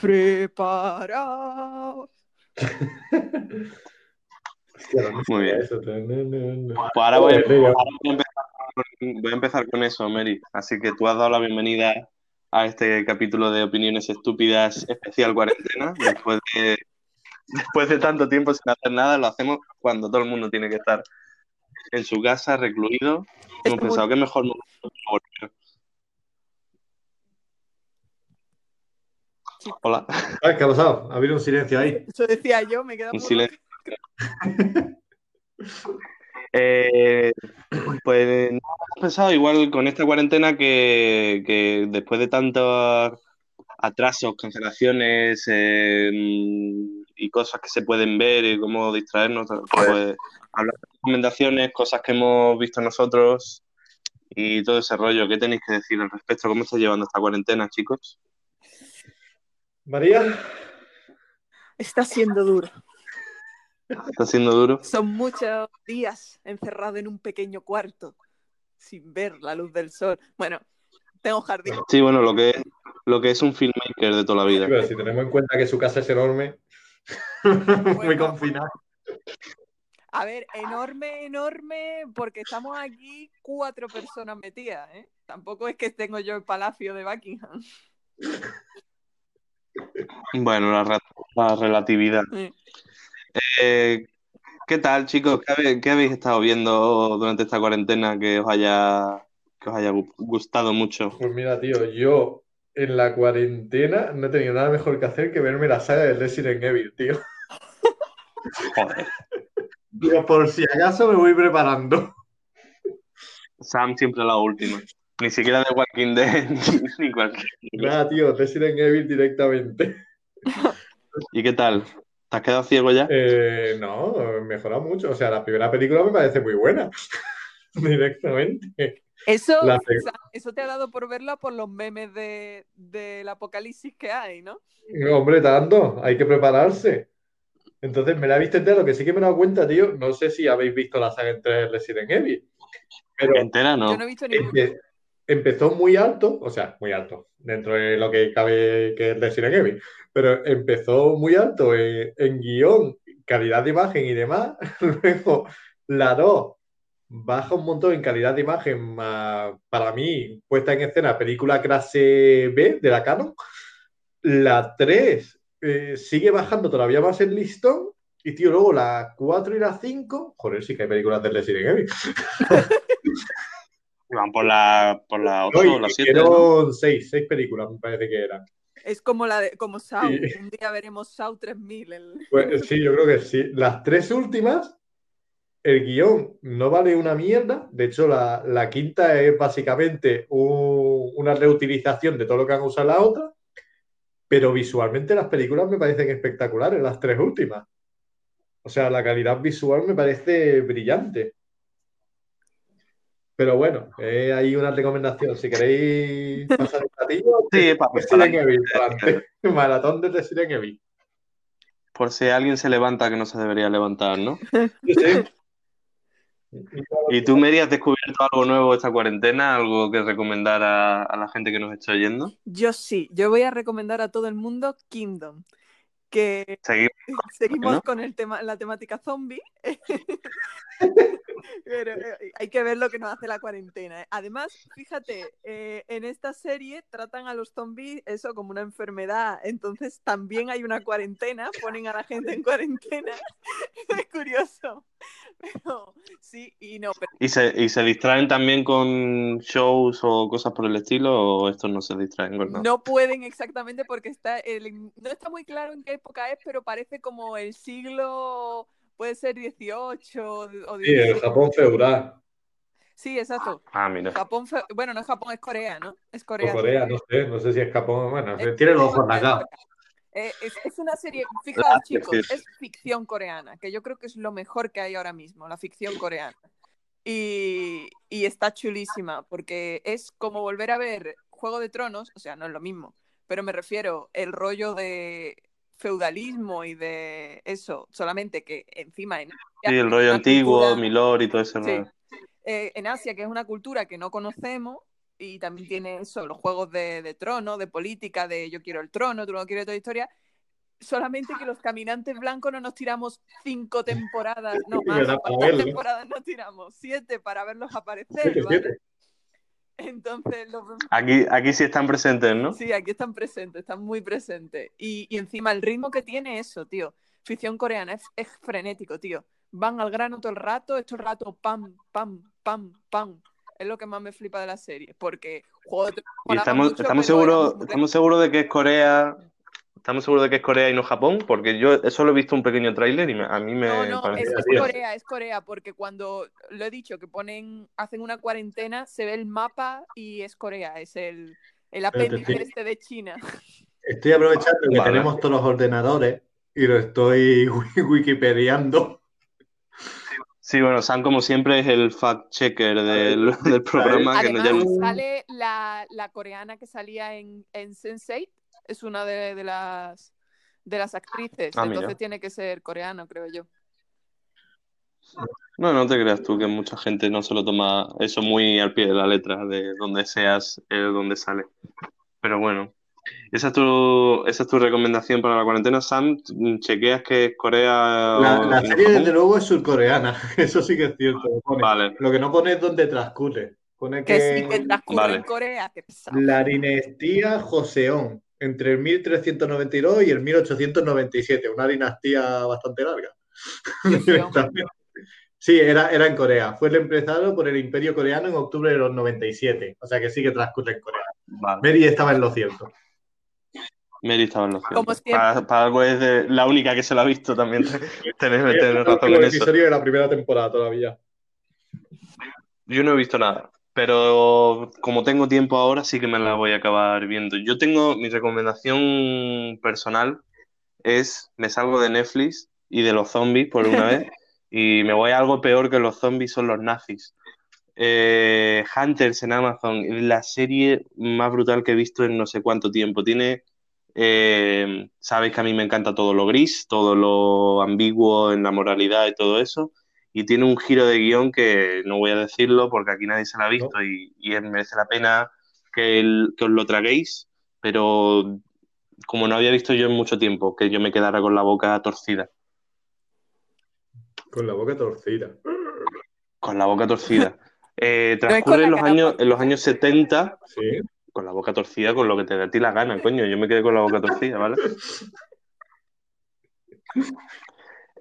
Preparaos. Muy bien. Pues ahora voy, ahora voy a empezar con, voy a empezar con eso, Mary. Así que tú has dado la bienvenida a este capítulo de Opiniones Estúpidas especial cuarentena. Después de, después de tanto tiempo sin hacer nada, lo hacemos cuando todo el mundo tiene que estar en su casa, recluido. Hemos pensado que es mejor momento Hola. Ay, ¿Qué ha pasado? Ha habido un silencio ahí. Eso decía yo, me queda Un muy silencio. Eh, pues no hemos pensado igual con esta cuarentena que, que después de tantos atrasos, cancelaciones eh, y cosas que se pueden ver y cómo distraernos, pues hablar de recomendaciones, cosas que hemos visto nosotros y todo ese rollo. ¿Qué tenéis que decir al respecto? ¿Cómo está llevando esta cuarentena, chicos? María, Está siendo duro. ¿Está siendo duro? Son muchos días encerrado en un pequeño cuarto sin ver la luz del sol. Bueno, tengo jardín. Sí, bueno, lo que, lo que es un filmmaker de toda la vida. pero si tenemos en cuenta que su casa es enorme, muy confinada. A ver, enorme, enorme, porque estamos aquí cuatro personas metidas, ¿eh? Tampoco es que tengo yo el palacio de Buckingham. Bueno, la, relatividad. Sí. Eh, ¿qué tal, chicos? ¿Qué habéis estado viendo durante esta cuarentena que os haya, que os haya gu- gustado mucho? Pues mira, tío, yo en la cuarentena no he tenido nada mejor que hacer que verme la saga de Resident Evil, tío. Joder, Digo, por si acaso me voy preparando. Sam siempre la última. Ni siquiera de Walking Dead ni cualquier. Nada, tío, Resident Evil directamente. ¿Y qué tal? ¿Te has quedado ciego ya? Eh, no, mejora mucho. O sea, la primera película me parece muy buena. Directamente. Eso, La- o sea, eso te ha dado por verla por los memes de, del apocalipsis que hay, ¿no? Hombre, tanto, hay que prepararse. Entonces me la he visto entera, lo que sí que me he dado cuenta, tío, no sé si habéis visto la saga entera de Resident Evil, pero Entera no. Yo no he visto ninguna. Empezó muy alto, o sea, muy alto, dentro de lo que cabe que es Resident Evil, pero empezó muy alto en, en guion, calidad de imagen y demás. Luego la 2 baja un montón en calidad de imagen, para mí, puesta en escena, película clase B de la Canon. La 3 eh, sigue bajando todavía más el listón. Y, tío, luego la 4 y la 5, joder, sí que hay películas de Resident Evil. Van por la, por la 8 No, o la y 7, ¿no? hicieron seis, seis películas, me parece que eran. Es como la de como Sau. Sí. Un día veremos Sau 3000. el- Pues sí, yo creo que sí. Las tres últimas, el guion no vale una mierda. De hecho, la, la quinta es básicamente un- una reutilización de todo lo que han usado la otra. Pero visualmente las películas me parecen espectaculares, las tres últimas. O sea, la calidad visual me parece brillante. Pero bueno, eh, hay una recomendación. Si queréis pasar un ratillo, Sí, para para. Maratón de Resident Evil. Por si alguien se levanta que no se debería levantar, ¿no? Sí, sí. ¿Y tú, Mary, has descubierto algo nuevo esta cuarentena? ¿Algo que recomendar a, a la gente que nos está oyendo? Yo sí, yo voy a recomendar a todo el mundo Kingdom. Que Seguimos. seguimos ¿no? con el tema, la temática zombie. Pero eh, hay que ver lo que nos hace la cuarentena. ¿eh? Además, fíjate, eh, en esta serie tratan a los zombies eso como una enfermedad. Entonces también hay una cuarentena, ponen a la gente en cuarentena. es curioso. Pero sí y no. Pero ¿Y se, ¿Y se distraen también con shows o cosas por el estilo? ¿O estos no se distraen con nada? no pueden exactamente porque está el, no está muy claro en qué época es, pero parece como el siglo, puede ser 18 o Sí, 17. el Japón feudal. Sí, exacto. Ah, mira. Japón, fe- bueno, no es Japón, es Corea, ¿no? Es O Corea. No sé, no sé si es Japón. Bueno, Es- tiene los ojos rasgados. Eh, es, es una serie, fijaos chicos, es ficción coreana, que yo creo que es lo mejor que hay ahora mismo, la ficción coreana. Y, y está chulísima, porque es como volver a ver Juego de Tronos, o sea, no es lo mismo, pero me refiero el rollo de feudalismo y de eso, solamente que encima en Sí, el rollo antiguo, cultura- Milord y todo ese Sí. eh, en Asia, que es una cultura que no conocemos, y también tiene eso, los juegos de, de trono, de política, de yo quiero el trono, tú no quieres toda historia. Solamente que los caminantes blancos no nos tiramos cinco temporadas, no más, ¿cuántas temporadas nos tiramos? Siete para verlos aparecer, Siete, ¿vale? siete. Entonces, los Aquí, aquí sí están presentes, ¿no? sí, aquí están presentes, están muy presentes. Y, y encima el ritmo que tiene eso, tío. Ficción coreana es, es frenético, tío. Van al grano todo el rato, esto el rato pam, pam, pam, pam. Es lo que más me flipa de la serie, porque Juego de Tronos Y estamos, mucho, estamos seguros, muy estamos seguros de que es Corea. Estamos seguros de que es Corea y no Japón, porque yo eso lo he visto un pequeño tráiler y me- a mí me No, no, parece. es, es. Corea, es Corea, porque cuando lo he dicho que ponen, hacen una cuarentena, se ve el mapa y es Corea, es el, el apéndice estoy- este de China. Estoy aprovechando que Vale. tenemos todos los ordenadores y lo estoy wi- wikipediando. Sí, bueno, Sam, como siempre, es el fact-checker del, del programa. Que nos Además, llama- sale la, la coreana que salía en, en Sense8, es una de, de las de las actrices, Ah, entonces mira. tiene que ser coreano, creo yo. No, no te creas tú que mucha gente no se lo toma eso muy al pie de la letra, de donde seas, eh, donde sale. Pero bueno, esa es tu, esa es tu recomendación para la cuarentena, Sam. ¿Chequeas que es Corea La, serie, Japón? desde luego, es surcoreana. Eso sí que es cierto. lo pone. Vale, Lo que no pone es dónde transcurre. Pone Que que sí, que transcurre Vale. en Corea, la dinastía Joseón, entre el 1392 y el 1897. Una dinastía bastante larga. Joseon. Sí, era, era en Corea. Fue reemplazado por el Imperio Coreano en octubre de los 97. O sea que sí que transcurre en Corea. vale. Mary estaba en lo cierto. Mary estaba en lo cierto. Como siempre. Para, para algo es de- la única que se lo ha visto también. Tener el razón en eso. episodio de la primera temporada todavía. Yo no he visto nada, pero como tengo tiempo ahora, sí que me la voy a acabar viendo. Yo tengo mi recomendación personal es me salgo de Netflix y de los zombies por una vez y me voy a algo peor que los zombies son los nazis. Eh, Hunters en Amazon, es la serie más brutal que he visto en no sé cuánto tiempo. Tiene, eh, sabéis que a mí me encanta todo lo gris, todo lo ambiguo en la moralidad y todo eso y tiene un giro de guion que no voy a decirlo porque aquí nadie se lo ha visto y, y merece la pena que, el- que os lo traguéis, pero como no había visto yo en mucho tiempo, que yo me quedara con la boca torcida, Con la boca torcida. con la boca torcida. Eh, transcurre en los años, en los años 70, Sí. Con la boca torcida, con lo que te dé a ti la gana, coño, yo me quedé con la boca torcida, ¿vale?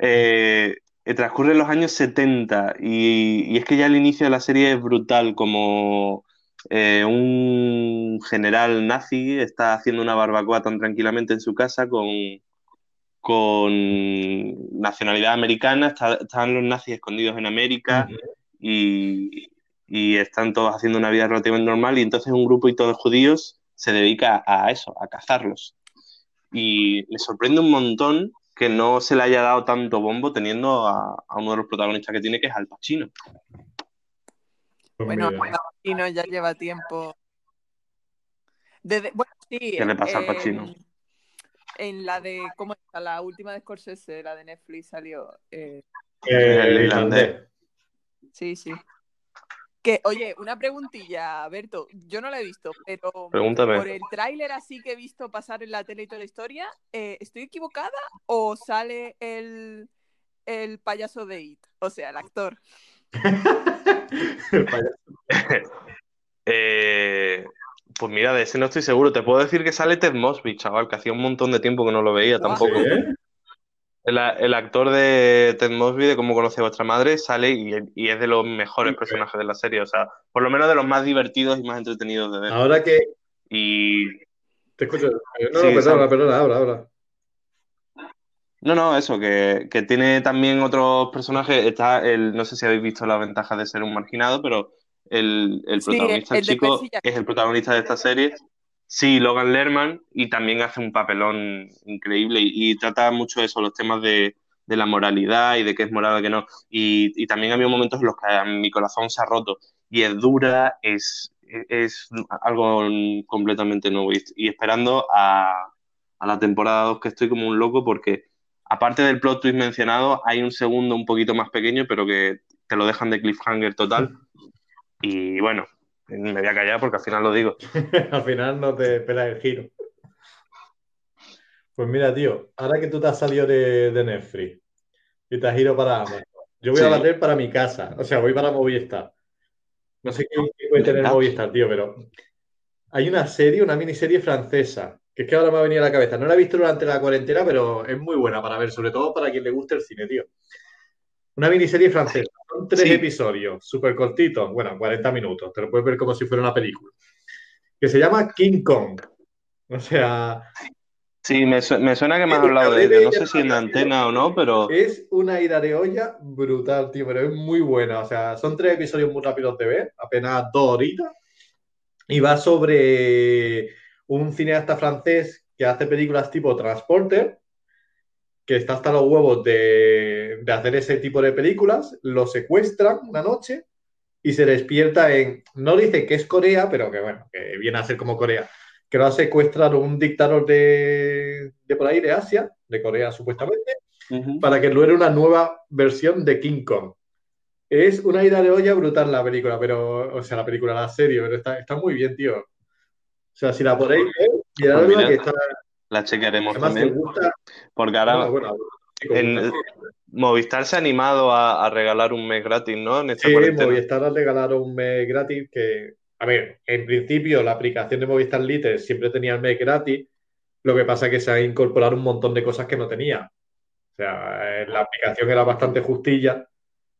Eh, eh, transcurre en los años 70 y, y es que ya el inicio de la serie es brutal, como eh, un general nazi está haciendo una barbacoa tan tranquilamente en su casa con, con nacionalidad americana, está- están los nazis escondidos en América y, y están todos haciendo una vida relativamente normal y entonces un grupo y todos judíos se dedica a eso, a cazarlos. Y me sorprende un montón que no se le haya dado tanto bombo teniendo a, a uno de los protagonistas que tiene, que es Al Pacino. Pues Bueno. Al Pacino ya lleva tiempo. Desde, bueno, sí. ¿Qué le pasa al en- Pacino? En la de, ¿cómo está? La última de Scorsese, la de Netflix salió. eh, Eh, El irlandés. sí, sí. Que, oye, una preguntilla, Berto. Yo no la he visto, pero Pregúntame. por el tráiler así que he visto pasar en la tele y toda la historia, eh, ¿estoy equivocada o sale el, el payaso de It? O sea, el actor. El payaso. Eh, pues mira, de ese no estoy seguro. Te puedo decir que sale Ted Mosby, chaval, que hacía un montón de tiempo que no lo veía tampoco. ¿Eh? El, el actor de Ted Mosby, de Cómo conoce a vuestra madre, sale y, y es de los mejores personajes de la serie. O sea, por lo menos de los más divertidos y más entretenidos de ver. Ahora que Y te escucho. Eh, No, Sí, no, perdona, perdona, habla, habla. no, no, eso, que, que tiene también otros personajes. Está el, no sé si habéis visto la ventaja de ser un marginado, pero el, el Sí, protagonista, el el chico, es el protagonista de esta serie. Sí, Logan Lerman, y también hace un papelón increíble y, y trata mucho eso, los temas de, de la moralidad y de qué es moral y qué no. Y, y también había momentos en los que mi corazón se ha roto y es dura, es, es algo completamente nuevo. Y, y esperando a, a la temporada 2 que estoy como un loco porque aparte del plot twist mencionado, hay un segundo un poquito más pequeño, pero que te lo dejan de cliffhanger total. Y bueno, Me voy a callar porque al final lo digo. al final no te esperas el giro. Pues mira, tío, ahora que tú te has salido de, Netflix y te has ido para Amazon, yo voy a bater para mi casa, o sea, voy para Movistar. No sé qué puede tener Movistar, tío, pero hay una serie, una miniserie francesa, que es que ahora me ha venido a la cabeza. No la he visto durante la cuarentena, pero es muy buena para ver, sobre todo para quien le guste el cine, tío. Una miniserie francesa, son tres episodios, súper cortitos, bueno, 40 minutos, te lo puedes ver como si fuera una película, que se llama King Kong. O sea, Sí, me, suena que me has hablado de ella. No sé si en la antena o no, pero. Es una ida de olla brutal, tío, pero es muy buena. O sea, son tres episodios muy rápidos de ver, apenas dos horitas. Y va sobre un cineasta francés que hace películas tipo Transporter, que está hasta los huevos de, de hacer ese tipo de películas, lo secuestran una noche y se despierta en. No dice que es Corea, pero que bueno, que viene a ser como Corea que lo ha secuestrado un dictador de, por ahí, de Asia, de Corea supuestamente, para que era una nueva versión de King Kong. Es una ida de olla brutal la película, pero, o sea, la película, la serie, pero está, muy bien, tío. O sea, si la podéis ver, pues que está... La chequearemos también. porque ahora en, Movistar se ha animado a, regalar un mes gratis, ¿no? En sí, Movistar ha regalado un mes gratis que a ver, en principio la aplicación de Movistar Lite siempre tenía el mes gratis, lo que pasa es que se ha incorporado un montón de cosas que no tenía. O sea, eh, la aplicación era bastante justilla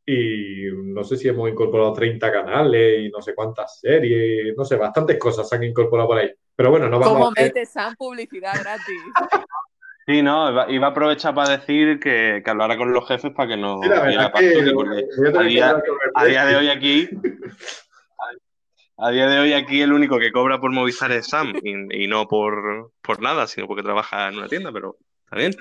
y no sé si hemos incorporado 30 canales y no sé cuántas series, no sé, bastantes cosas se han incorporado por ahí. Pero bueno, no vamos ¿Cómo a metes a publicidad gratis? Sí, no, iba, a aprovechar para decir que, que, hablara con los jefes para que no a, día, de hoy aquí a día de hoy aquí el único que cobra por Movistar es Sam y, no por, nada, sino porque trabaja en una tienda, pero está bien.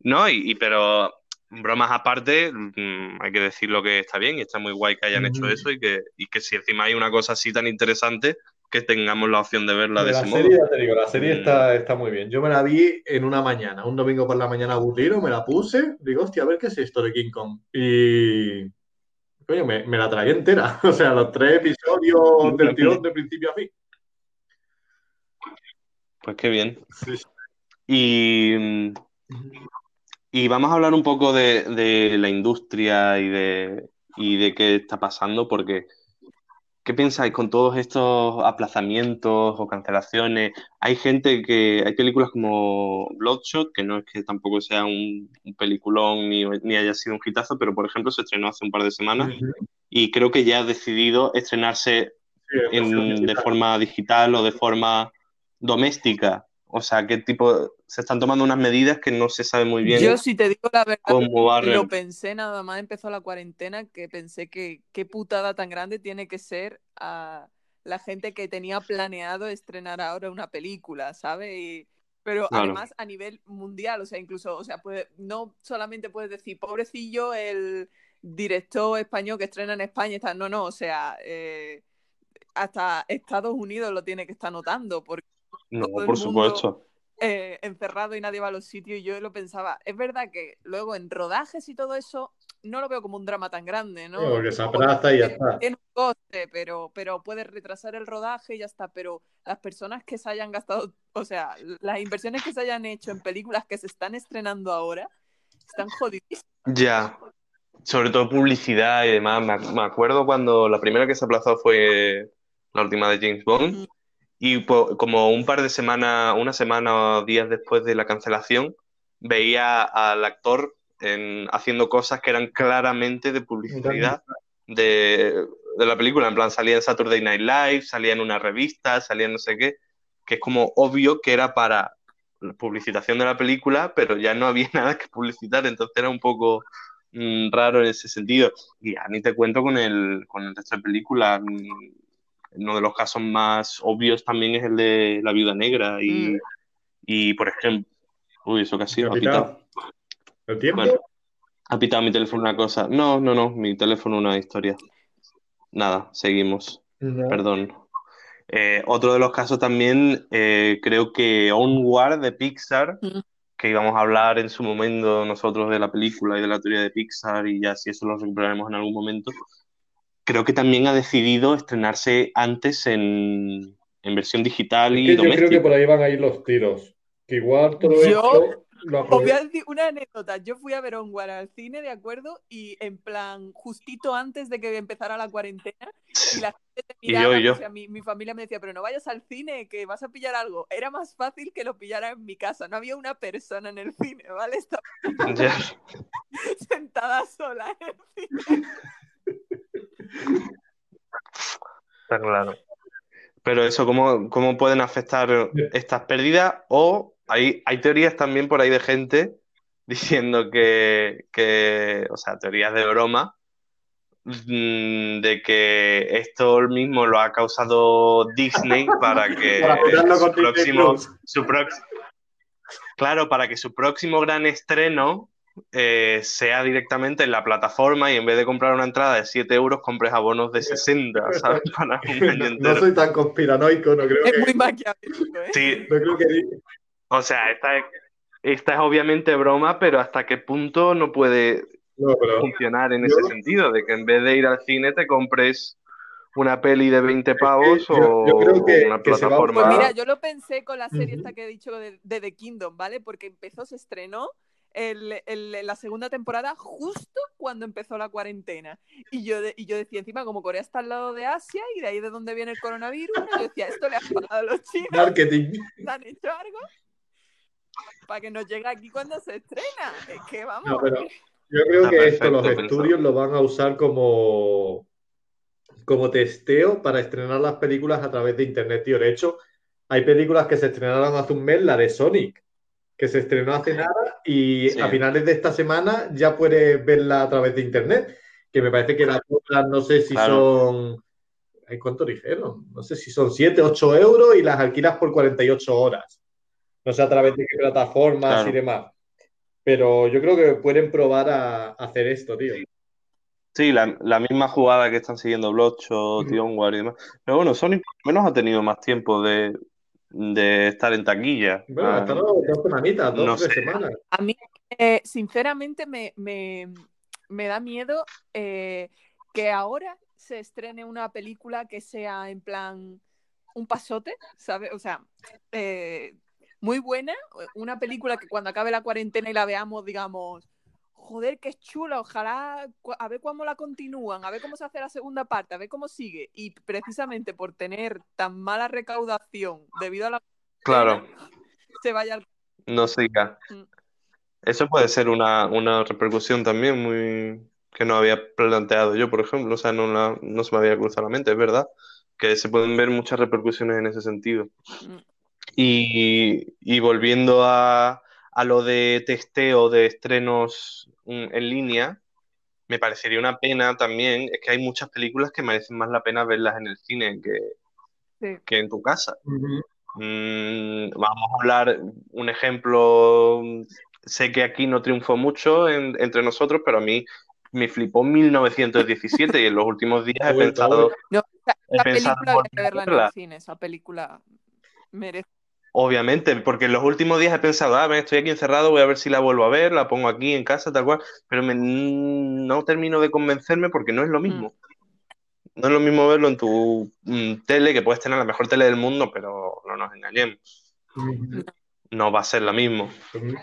No, y, pero bromas aparte, mm, hay que decir lo que está bien y está muy guay que hayan hecho eso y que, y que si encima hay una cosa así tan interesante, que tengamos la opción de verla de, la ese serie, modo. Ya te digo, la serie está, está muy bien. Yo me la vi en una mañana, un domingo por la mañana aburrido, me la puse, digo, hostia, a ver qué es esto de King Kong. Y Coño, me, la traí entera. O sea, los tres episodios del tirón de principio a fin. Pues qué bien. Y, y vamos a hablar un poco de, la industria y de, y de qué está pasando, porque ¿Qué pensáis con todos estos aplazamientos o cancelaciones? Hay gente que, hay películas como Bloodshot, que no es que tampoco sea un, peliculón ni, haya sido un hitazo, pero por ejemplo se estrenó hace un par de semanas y creo que ya ha decidido estrenarse de forma digital o de forma doméstica. O sea, qué tipo. Se están tomando unas medidas que no se sabe muy bien. Yo, si te digo la verdad, lo pensé nada más empezó la cuarentena, que pensé que qué putada tan grande tiene que ser a la gente que tenía planeado estrenar ahora una película, ¿sabes? pero además a nivel mundial, o sea, incluso, o sea, puede, no solamente puedes decir, pobrecillo el director español que estrena en España, está, no, no, o sea, eh, hasta Estados Unidos lo tiene que estar notando, porque no, por supuesto. Eh, encerrado y nadie va a los sitios y yo lo pensaba. Es verdad que luego en rodajes y todo eso no lo veo como un drama tan grande, ¿no? porque se aplaza y ya está. Tiene un coste, pero, pero puedes retrasar el rodaje y ya está. Pero las personas que se hayan gastado, o sea, las inversiones que se hayan hecho en películas que se están estrenando ahora, están jodidísimas. Ya. Sobre todo publicidad y demás. Me, acuerdo cuando la primera que se aplazó fue la última de James Bond. Y como un par de semanas, una semana o días después de la cancelación, veía al actor haciendo cosas que eran claramente de publicidad de, la película. En plan, salía en Saturday Night Live, salía en una revista, salía en no sé qué, que es como obvio que era para publicitación de la película, pero ya no había nada que publicitar, entonces era un poco mm, raro en ese sentido. Y ya ni te cuento con el, con el resto de películas uno de los casos más obvios también es el de la viuda negra y, mm. por ejemplo, uy, eso casi ha pitado. ¿El tiempo? ha pitado mi teléfono una cosa. No, no, no, mi teléfono una historia. Nada, seguimos. Perdón. Eh, otro de los casos también, eh, creo que Onward de Pixar, mm. que íbamos a hablar en su momento nosotros de la película y de la teoría de Pixar y ya si eso lo recuperaremos en algún momento, creo que también ha decidido estrenarse antes en, en versión digital y Es que yo creo que por ahí van a ir los tiros. Que igual todo Yo- esto lo Os voy a decir una anécdota. Yo fui a ver Onward al cine, ¿de acuerdo? Y en plan, justito antes de que empezara la cuarentena, y la gente te Y miraba, yo, y yo. o sea, mi, mi familia me decía, pero no vayas al cine, que vas a pillar algo. Era más fácil que lo pillara en mi casa. No había una persona en el cine, ¿vale? Estaba sentada sola en el cine. Está claro. Pero eso, ¿cómo, cómo pueden afectar estas pérdidas? O hay, hay teorías también por ahí de gente diciendo que, que, o sea, teorías de broma, mm, de que esto mismo lo ha causado Disney para que Para su próximo, su claro, para que su próximo gran estreno eh, sea directamente en la plataforma y en vez de comprar una entrada de 7 euros, compres abonos de 60, ¿sabes? Para un año No, soy tan conspiranoico, no creo Es que, muy maquiavélico, ¿eh? Sí, no creo que o sea, esta es, esta es obviamente broma, pero ¿hasta qué punto no puede no, pero funcionar en yo- ese sentido? De que en vez de ir al cine te compres una peli de 20 pavos yo- o yo creo que- una que se va- plataforma. Pues mira, yo lo pensé con la serie esta que he dicho de, de The Kingdom, ¿vale? Porque empezó, se estrenó el- el- la segunda temporada justo cuando empezó la cuarentena. Y yo, de- y yo decía, encima, como Corea está al lado de Asia y de ahí de donde viene el coronavirus, yo decía, esto le ha pagado a los chinos, marketing. le han hecho algo para que nos llegue aquí cuando se estrena. Es que vamos. No, pero yo creo Está que esto los pensado. estudios lo van a usar como, como testeo para estrenar las películas a través de internet, tío. De hecho, hay películas que se estrenaron hace un mes, la de Sonic, que se estrenó hace nada y Sí. a finales de esta semana ya puedes verla a través de internet. Que me parece que las otras, no sé si Claro. son. ¿ay, ¿Cuánto dijeron? No sé si son 7, 8 euros y las alquilas por 48 horas. No sé a través de qué plataformas Claro. y demás. Pero yo creo que pueden probar a, a hacer esto, tío. Sí, la, la misma jugada que están siguiendo Bloodshot, Ujú. Onward y demás. Pero bueno, Sony por lo menos ha tenido más tiempo de, de estar en taquilla. Bueno, Ah, hasta dos, dos semanitas, dos, no tres sé. semanas. A mí, eh, sinceramente, me, me- me da miedo eh, que ahora se estrene una película que sea en plan un pasote, ¿sabes? O sea, eh, muy buena, una película que cuando acabe la cuarentena y la veamos, digamos, joder, qué chula, ojalá, a ver cómo la continúan, a ver cómo se hace la segunda parte, a ver cómo sigue. Y precisamente por tener tan mala recaudación debido a la Claro, se vaya al... no siga. Mm. Eso puede ser una, una repercusión también muy que no había planteado yo, por ejemplo. O sea, no, la- no se me había cruzado la mente, es verdad. Que se pueden ver muchas repercusiones en ese sentido. Mm. Y, y volviendo a, a lo de testeo de estrenos mm, en línea, me parecería una pena también, es que hay muchas películas que merecen más la pena verlas en el cine que, Sí. que en tu casa. Mm, vamos a hablar un ejemplo. Sé que aquí no triunfó mucho en- entre nosotros, pero a mí me flipó 1917 y en los últimos días he pensado, No, esa, he pensado película en había que verla en verla. el cine, esa película merece. Obviamente, porque en los últimos días he pensado, ah, ven, estoy aquí encerrado, voy a ver si la vuelvo a ver, la pongo aquí en casa, tal cual, pero me- no termino de convencerme porque no es lo mismo. No es lo mismo verlo en tu mm, tele, que puedes tener la mejor tele del mundo, pero no nos engañemos, no va a ser lo mismo.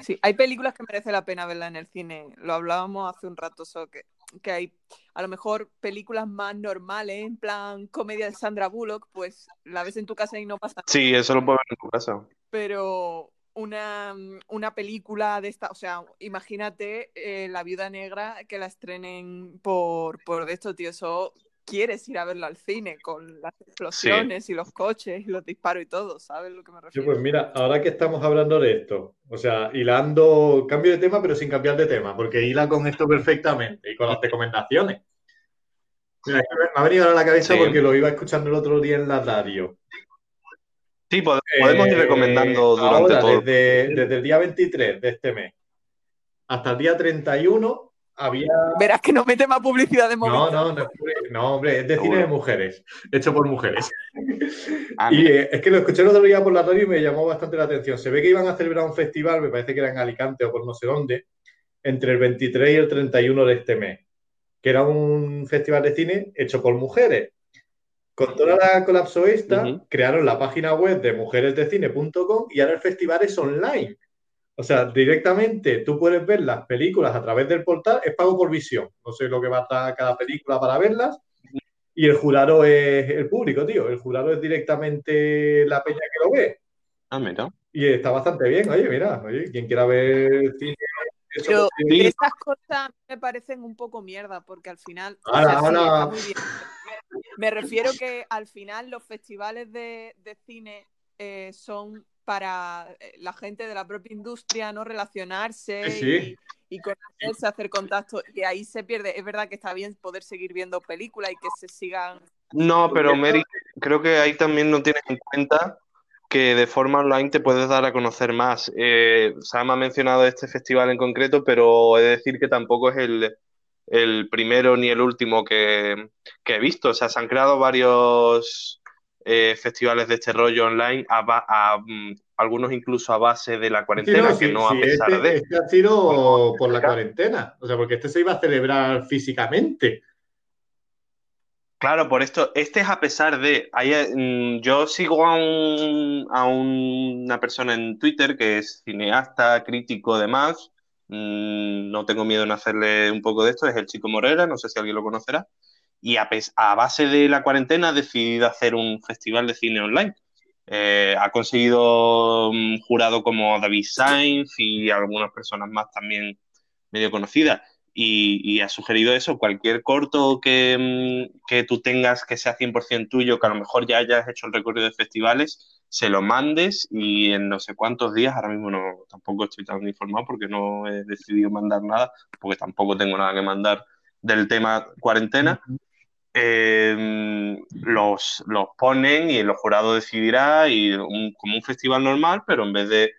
Sí, hay películas que merece la pena verla en el cine. Lo hablábamos hace un rato, so que, que hay a lo mejor películas más normales, en plan comedia de Sandra Bullock, pues la ves en tu casa y no pasa nada. Sí, eso lo puedes ver en tu casa. Pero una, una película de esta, o sea, imagínate eh, La Viuda Negra que la estrenen por, por de esto, tío, eso quieres ir a verla al cine con las explosiones y los coches y los disparos y todo, ¿sabes lo que me Sí, refiero? pues mira, ahora que estamos hablando de esto, o sea, hilando, cambio de tema, pero sin cambiar de tema, porque hila con esto perfectamente y con las recomendaciones. Mira, es que me ha venido ahora a la cabeza Sí. porque lo iba escuchando el otro día en la radio. Sí, pod- podemos ir Eh, recomendando durante ahora, todo. desde, desde el día 23 de este mes hasta el día 31 había... Verás que no mete más publicidad de No, momento. no, no, no, hombre, es de cine de mujeres, hecho por mujeres. Ah, Y eh, es que lo escuché el otro día por la radio y me llamó bastante la atención. Se ve que iban a celebrar un festival, me parece que era en Alicante o por no sé dónde, entre el 23 y el 31 de este mes. que era un festival de cine hecho por mujeres. Con toda la colapso esta, crearon la página web de mujeresdecine.com y ahora el festival es online. O sea, directamente tú puedes ver las películas a través del portal, es pago por visión. No sé lo que va a estar cada película para verlas. Y el jurado es el público, tío. El jurado es directamente la peña que lo ve. Ah, mira. Y está bastante bien. Oye, mira, oye, quien quiera ver cine. Pero Sí. estas cosas me parecen un poco mierda, porque al final. o Ahora, sea, ahora. está muy bien. Me refiero que al final los festivales de, de cine eh, son para eh, la gente de la propia industria, ¿no? Relacionarse Sí, sí. Y, y conocerse, hacer contacto. Y ahí se pierde. Es verdad que está bien poder seguir viendo películas y que se sigan. No, pero Mary, creo que ahí también no tienes en cuenta que de forma online te puedes dar a conocer más. Eh, Sam ha mencionado este festival en concreto, pero he de decir que tampoco es el, el primero ni el último que, que he visto. O sea, se han creado varios eh, festivales de este rollo online, a mm, algunos incluso a base de la Sí, cuarentena, no, que sí, no a sí, pesar este, de. este ha sido por la cuarentena. O sea, porque este se iba a celebrar físicamente. Claro, por esto, este es a pesar de, hay, mm, yo sigo a, un- a un- una persona en Twitter que es cineasta, crítico, demás, mm, no tengo miedo en hacerle un poco de esto, es el Chico Morera, no sé si alguien lo conocerá, y a, a base de la cuarentena ha decidido hacer un festival de cine online. Eh, ha conseguido un jurado como David Sainz y algunas personas más también medio conocidas y, y ha sugerido eso, cualquier corto que, mm, que tú tengas que sea 100% tuyo, que a lo mejor ya hayas hecho el recorrido de festivales, se lo mandes y en no sé cuántos días, ahora mismo no, tampoco estoy tan informado porque no he decidido mandar nada, porque tampoco tengo nada que mandar del tema cuarentena, eh, los, los ponen y el jurado decidirá y un- como un festival normal, pero en vez de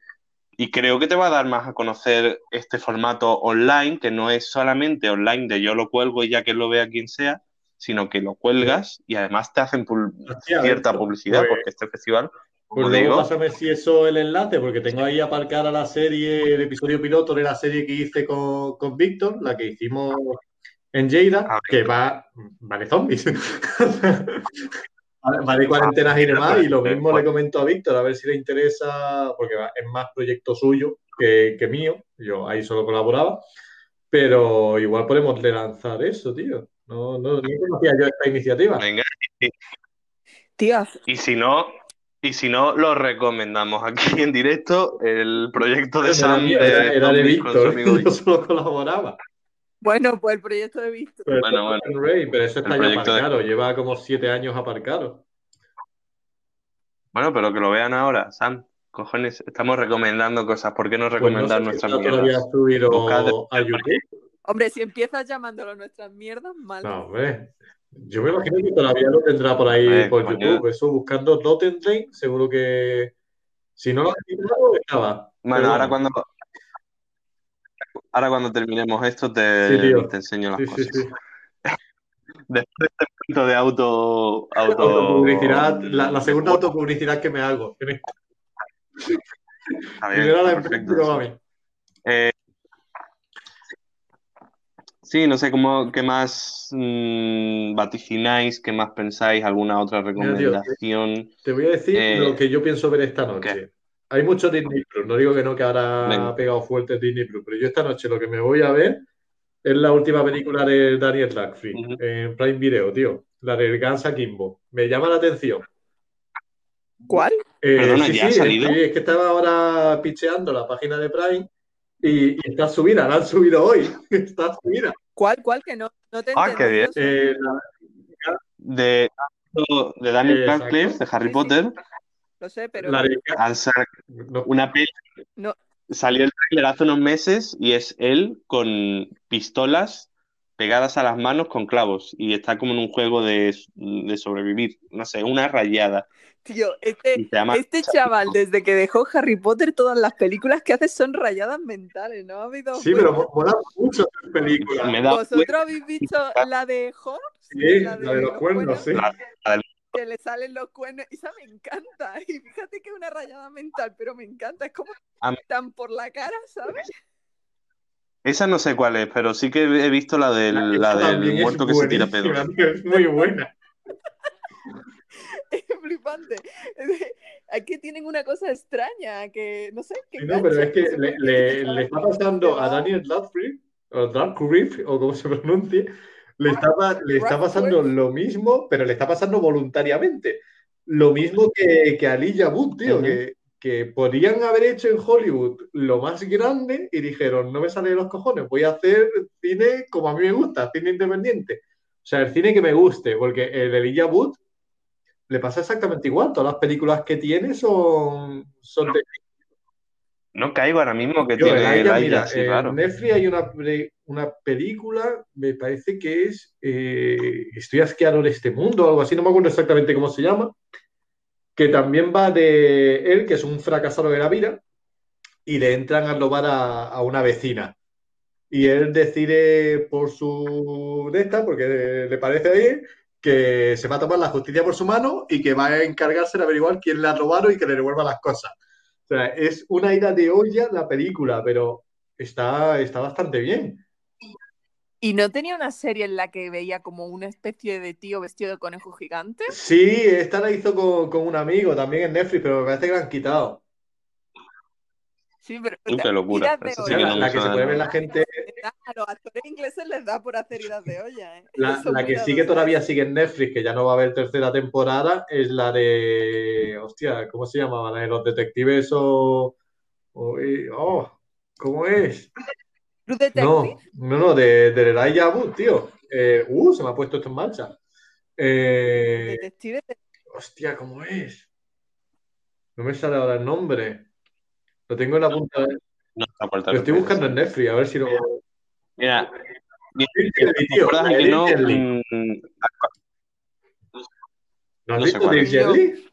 y creo que te va a dar más a conocer este formato online, que no es solamente online de yo lo cuelgo y ya que lo vea quien sea, sino que lo cuelgas y además te hacen pul- Hostia, cierta publicidad, pues- porque este festival, Pues luego pásame si eso el enlace, porque tengo ahí aparcar a la serie, el episodio piloto de la serie que hice con, con Víctor, la que hicimos en Lleida, Ah, que va, va de zombies. Va- de cuarentenas y demás, y lo mismo le comento a Víctor, a ver si le interesa, porque es más proyecto suyo que, que mío, yo ahí solo colaboraba, pero igual podemos lanzar eso, tío. No, no, no conocía yo esta iniciativa. venga, Tío, y si no, y si no, lo recomendamos aquí en directo, el proyecto de Era, Sam de era- era de zombies con su Víctor, amigo yo solo colaboraba. Bueno, pues el proyecto de Víctor. Pero, Bueno, es en Rey, pero eso está El ya de- aparcado, lleva como siete años aparcado. Bueno, pero que lo vean ahora, Sam. Cojones, estamos recomendando cosas. ¿Por qué no Pues no recomendar sé nuestras mierdas? subido a YouTube. Hombre, si empiezas llamándolo nuestras mierdas, mal. No, hombre. Yo me imagino que todavía lo tendrá por ahí Eh, por coño. YouTube. Eso buscando Totem Train, seguro que si no lo has quitado, estaba. Bueno, Pero ahora cuando ahora cuando terminemos esto te, Sí, te enseño las Sí, cosas. sí. Después de este punto de auto, auto... Autopublicidad, la, la segunda autopublicidad que me hago. Bien, Primero la perfecto a mí. Eh, sí, no sé cómo, qué más mm, vaticináis, qué más pensáis, alguna otra tío, recomendación. Te voy a decir Eh, lo que yo pienso ver esta noche. Hay mucho Disney Plus. No digo que no, que ahora Venga. ha pegado fuerte Disney Plus, pero yo esta noche lo que me voy a ver es la última película de Daniel Radcliffe en Prime Video, tío. La del Gansa Kimbo. Me llama la atención. ¿Cuál? Eh, Perdona, sí, ¿ya ha sí, salido? sí, es que estaba ahora picheando la página de Prime y, y está subida, la han subido hoy. Está subida. ¿Cuál? ¿Cuál? Que no, no te Ah, qué bien. Eh, la, De, de Daniel. Radcliffe, de Harry Sí, sí. Potter, Lo sé, pero la una peli. No. Salió el trailer hace unos meses y es él con pistolas pegadas a las manos con clavos y está como en un juego de, de sobrevivir. No sé, una rayada. tío, este, este chaval, desde que dejó Harry Potter, todas las películas que hace son rayadas mentales, ¿no? ¿Ha habido sí, pero mo- mola mucho esta película. Me da ¿Vosotros habéis visto la de Horns? Sí, la de los cuernos, sí. La- la del- Que le salen los cuernos. Esa me encanta. Y fíjate que es una rayada mental, pero me encanta. Es como tan por la cara, ¿sabes? Esa no sé cuál es, pero sí que he visto la del, la del muerto que se tira pedo. Es muy buena. Es flipante. Es que tienen una cosa extraña, que no sé, que Sí, no, pero es que le, le está pasando a Daniel Radcliffe, o Radcliffe, o como se pronuncie, le está, le está pasando lo mismo, pero le está pasando voluntariamente. Lo mismo que, que a Elijah Wood, tío, que, que podrían haber hecho en Hollywood lo más grande y dijeron, no me sale de los cojones, voy a hacer cine como a mí me gusta, cine independiente. O sea, el cine que me guste, porque el Elijah Wood le pasa exactamente igual. Todas las películas que tiene son, son de No caigo ahora mismo que Yo, tiene el mira, así en. Netflix hay una, una película, me parece que es eh, Estoy asqueado de este mundo o algo así, no me acuerdo exactamente cómo se llama, que también va de él, que es un fracasado de la vida, y le entran a robar a, a una vecina. Y él decide por su de porque le parece bien, que se va a tomar la justicia por su mano y que va a encargarse de averiguar quién le ha robado y que le devuelva las cosas. O sea, es una ida de olla la película, pero está, está bastante bien. ¿Y no tenía una serie en la que veía como una especie de tío vestido de conejo gigante? Sí, esta la hizo con, con un amigo también en Netflix, pero me parece que la han quitado. Sí, pero Uy, qué locura. sí que la, no la me que se puede de ver la gente, A los actores ingleses les da por hacer idas de olla, ¿eh? la, que sí que todavía sigue en Netflix, que ya no va a haber tercera temporada, es la de, hostia, ¿cómo se llama? La de los detectives o, o- oh, ¿cómo es? True Detective. No, no, no, de, de Elijah Wood, tío. Eh, uh, se me ha puesto esto en marcha. Eh, Detective de- hostia, ¿cómo es? No me sale ahora el nombre. Lo tengo en la punta. de- No está por Lo estoy buscando en Netflix, a ver si lo. Mira, mira, Shelley, tío, ¿recuerdas la de que no? ¿No has no sé visto. Shelley?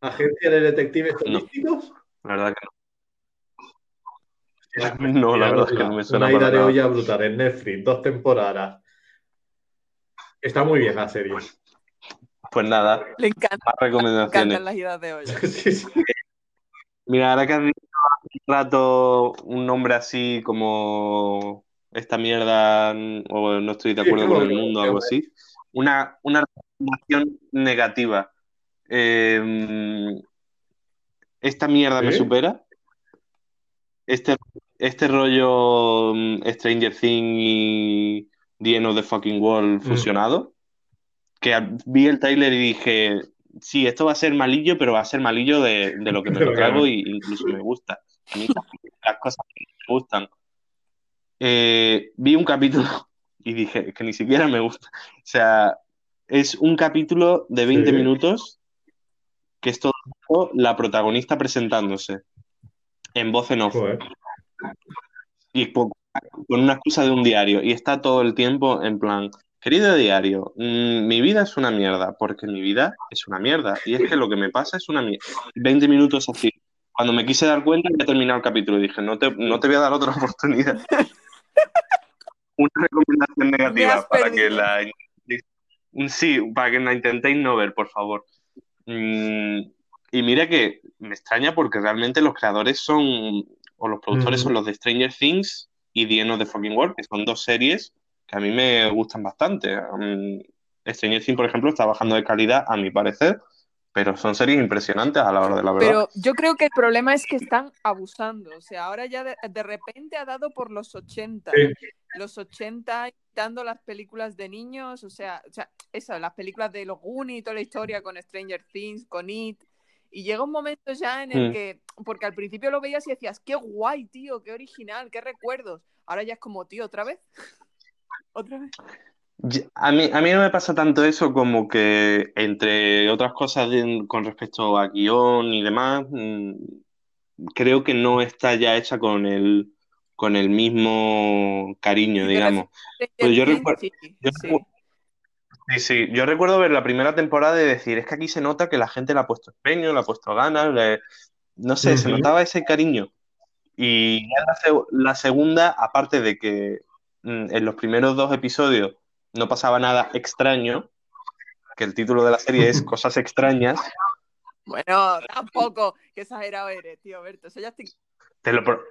¿Agencia de detectives No. turísticos? la verdad que no. No, la verdad es que no me suena Una ida para de nada. olla brutal en Netflix, dos temporadas. Está muy bien la serie. Pues nada, Le encanta, más le recomendaciones. encantan las idas de olla. Sí, sí. Mira, ahora que has dicho hace un rato un nombre así como esta mierda o no estoy de acuerdo con el mundo o algo así, una, una recomendación negativa. Eh, mm, esta mierda me supera. Este, este rollo mm, Stranger Things y The End of the Fucking World Mm. fusionado, que vi el trailer y dije, sí, esto va a ser malillo, pero va a ser malillo de, de lo que me lo trago y incluso me gusta. A mí las cosas que me gustan. Eh, vi un capítulo y dije, que ni siquiera me gusta. O sea, es un capítulo de 20 Sí. minutos que es todo la protagonista presentándose en voz en off Joder. Y con, con una excusa de un diario y está todo el tiempo en plan, querido diario, mm, mi vida es una mierda, porque mi vida es una mierda y es que lo que me pasa es una mierda. 20 minutos así. Cuando me quise dar cuenta ya terminado el capítulo y dije, no te, no te voy a dar otra oportunidad. Una recomendación Me negativa para que la sí, para que la intentéis no ver, por favor. Mm, y mira que me extraña porque realmente los creadores son, o los productores Mm. son los de Stranger Things y The End of the Fucking World, que son dos series que a mí me gustan bastante. Mm, Stranger Things, por ejemplo, está bajando de calidad, a mi parecer, pero son series impresionantes a la hora de la verdad. Pero yo creo que el problema es que están abusando. O sea, ahora ya de, de repente ha dado por los 80. Sí. Los 80 quitando las películas de niños. O sea, o sea, eso, las películas de los Goonies y toda la historia con Stranger Things, con It. Y llega un momento ya en el Mm. que, porque al principio lo veías y decías, qué guay, tío, qué original, qué recuerdos. Ahora ya es como, tío, otra vez. Otra vez. A mí, a mí no me pasa tanto eso como que, entre otras cosas de- con respecto a guion y demás, mm, creo que no está ya hecha con el, con el mismo cariño, digamos. a Pues yo recuerdo, sí, yo sí. sí, yo recuerdo ver la primera temporada y decir, es que aquí se nota que la gente le ha puesto empeño, le ha puesto ganas, le- no sé, se Ujú. notaba ese cariño. Y ya la, seg- la segunda, aparte de que mm, en los primeros dos episodios no pasaba nada extraño, que el título de la serie es Cosas extrañas, Bueno, tampoco, qué exagerado eres, tío Berto. Eso ya estoy... te lo, pro-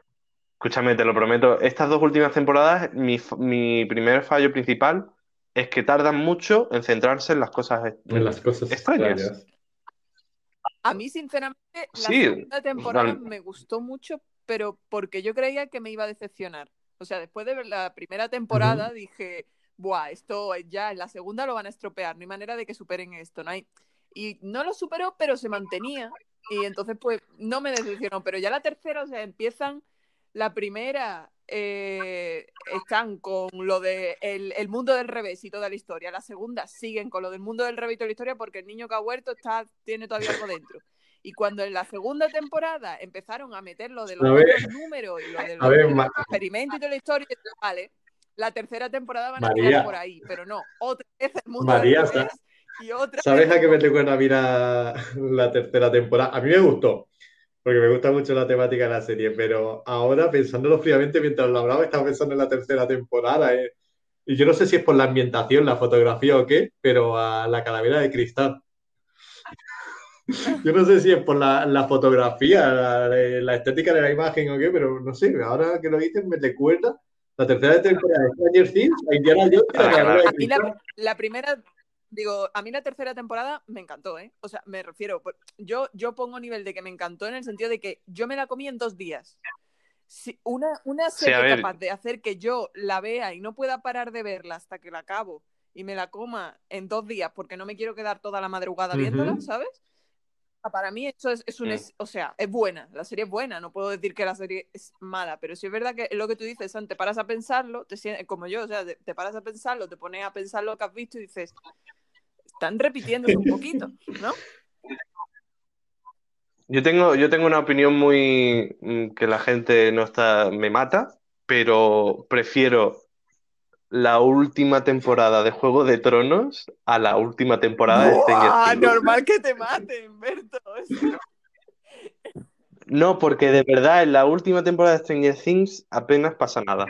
Escúchame, te lo prometo. Estas dos últimas temporadas, mi, mi primer fallo principal es que tardan mucho en centrarse en las cosas En las cosas extrañas. extrañas. A mí, sinceramente, la Sí, segunda temporada me gustó mucho, pero porque yo creía que me iba a decepcionar. O sea, después de ver la primera temporada dije, buah, esto ya en la segunda lo van a estropear, no hay manera de que superen esto, no hay... Y no lo superó, pero se mantenía. Y entonces, pues, no me decepcionó. Pero ya la tercera, o sea, empiezan... La primera eh, están con lo de el, el mundo del revés y toda la historia. La segunda siguen con lo del mundo del revés y toda la historia porque el niño que ha huerto está, tiene todavía algo dentro. Y cuando en la segunda temporada empezaron a meter lo de los otros números y lo de los, ver, experimentos y toda la historia, vale, la tercera temporada van a tirar por ahí, pero no, otra vez el mundo María, del revés y otra ¿Sabes vez a qué me recuerda a mí la, la tercera temporada? A mí me gustó, porque me gusta mucho la temática de la serie, pero ahora pensándolo fríamente mientras lo hablaba, estaba pensando en la tercera temporada. eh. Y yo no sé si es por la ambientación, la fotografía o qué, pero a la calavera de cristal. Yo no sé si es por la, la fotografía, la, la estética de la imagen o qué, pero no sé, ahora que lo dices me recuerda la tercera temporada de Stranger Things, a Indiana Jones y la Ah, A mí la, la primera, digo, a mí la tercera temporada me encantó, ¿eh? O sea, me refiero, yo, yo pongo nivel de que me encantó en el sentido de que yo me la comí en dos días. Si una, una serie capaz de hacer que yo la vea y no pueda parar de verla hasta que la acabo y me la coma en dos días porque no me quiero quedar toda la madrugada viéndola. ¿sabes? Ah, Para mí eso es, es un... Es- o sea, es buena, la serie es buena, no puedo decir que la serie es mala, pero sí es verdad que lo que tú dices, San, te paras a pensarlo, te sientes, como yo, o sea, te, te paras a pensarlo, te pones a pensar lo que has visto y dices, están repitiéndose un poquito, ¿no? Yo tengo, yo tengo una opinión muy mm, que la gente no está, me mata, pero prefiero la última temporada de Juego de Tronos a la última temporada de Stranger. Things. normal que te maten, Berto. No, porque de verdad en la última temporada de Stranger Things apenas pasa nada.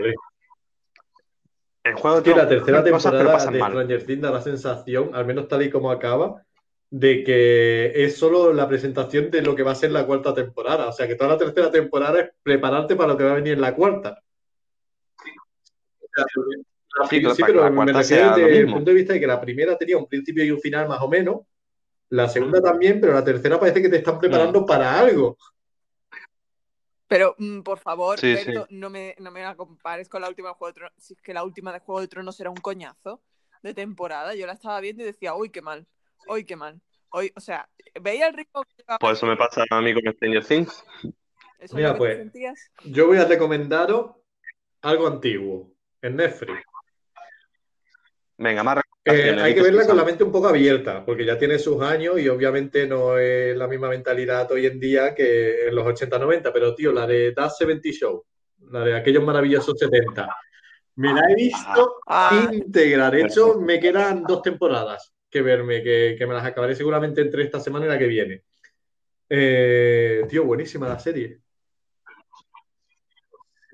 El Juego Es de que la tercera cosas, temporada de mal. Stranger Things da la sensación, al menos tal y como acaba, de que es solo la presentación de lo que va a ser la cuarta temporada. O sea, que toda la tercera temporada es prepararte para lo que va a venir en la cuarta. Sí, pero me refiero desde el punto de vista de que la primera tenía un principio y un final más o menos, la segunda también, pero la tercera parece que te están preparando Mm. para algo. Pero, mm, por favor, Sí, Berto, no me, no me la compares con la última de Juego de Tronos. Si es que la última de Juego de Tronos era un coñazo de temporada. Yo la estaba viendo y decía, uy, qué mal, uy, qué mal. Hoy, o sea, veía el ritmo que llevaba. Pues eso me pasa a mí con Stranger Things. ¿Eso Mira, pues, sentías? Yo voy a recomendaros algo antiguo en Netflix. Venga, más Eh, hay que verla con la mente un poco abierta, porque ya tiene sus años y obviamente no es la misma mentalidad hoy en día que en los 80-90, pero tío, la de That 70 Show, la de aquellos maravillosos 70, me la he visto Ah. íntegra. De hecho, me quedan dos temporadas que verme, que, que me las acabaré seguramente entre esta semana y la que viene. Eh, tío, buenísima la serie.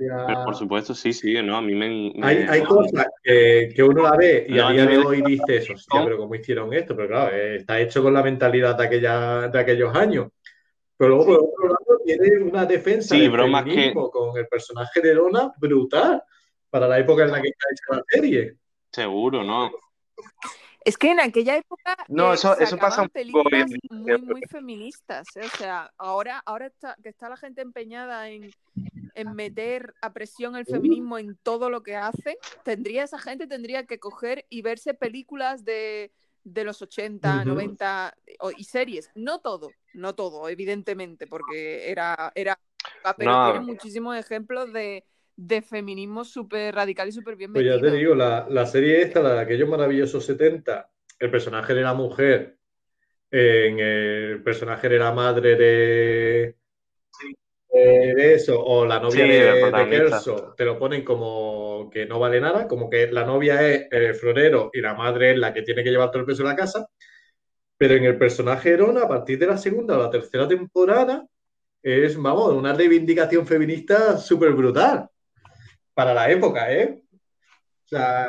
Pero por supuesto, sí, sí, no, a mí me... me- Hay, hay cosas que, que uno la ve y No, a día de hoy dices, hostia, pero ¿cómo hicieron esto? Pero claro, eh, está hecho con la mentalidad de, aquella, de aquellos años. Pero luego, por otro lado, tiene una defensa Sí, del feminismo con el personaje de Lona brutal para la época en la que está hecha la serie. Seguro, ¿no? Es que en aquella época No, eh, eso- eso pasa un películas muy, muy feministas. ¿eh? O sea, ahora, ahora está, que está la gente empeñada en, en meter a presión el feminismo en todo lo que hacen, tendría esa gente tendría que coger y verse películas de, de los 80, Ujú. 90 o- y series. No todo, no todo, evidentemente, porque era, era pero No. tiene muchísimos ejemplos de, de feminismo súper radical y súper bien Pues ya te digo, la, la serie esta, la de aquellos maravillosos 70, el personaje de la mujer, en el personaje de la madre de, de, de eso, o la novia Sí, de, de. Kelso, te lo ponen como que no vale nada, como que la novia es el florero y la madre es la que tiene que llevar todo el peso de la casa. Pero en el personaje de Ron, a partir de la segunda o la tercera temporada, es, vamos, una reivindicación feminista súper brutal. Para la época, ¿eh? O sea,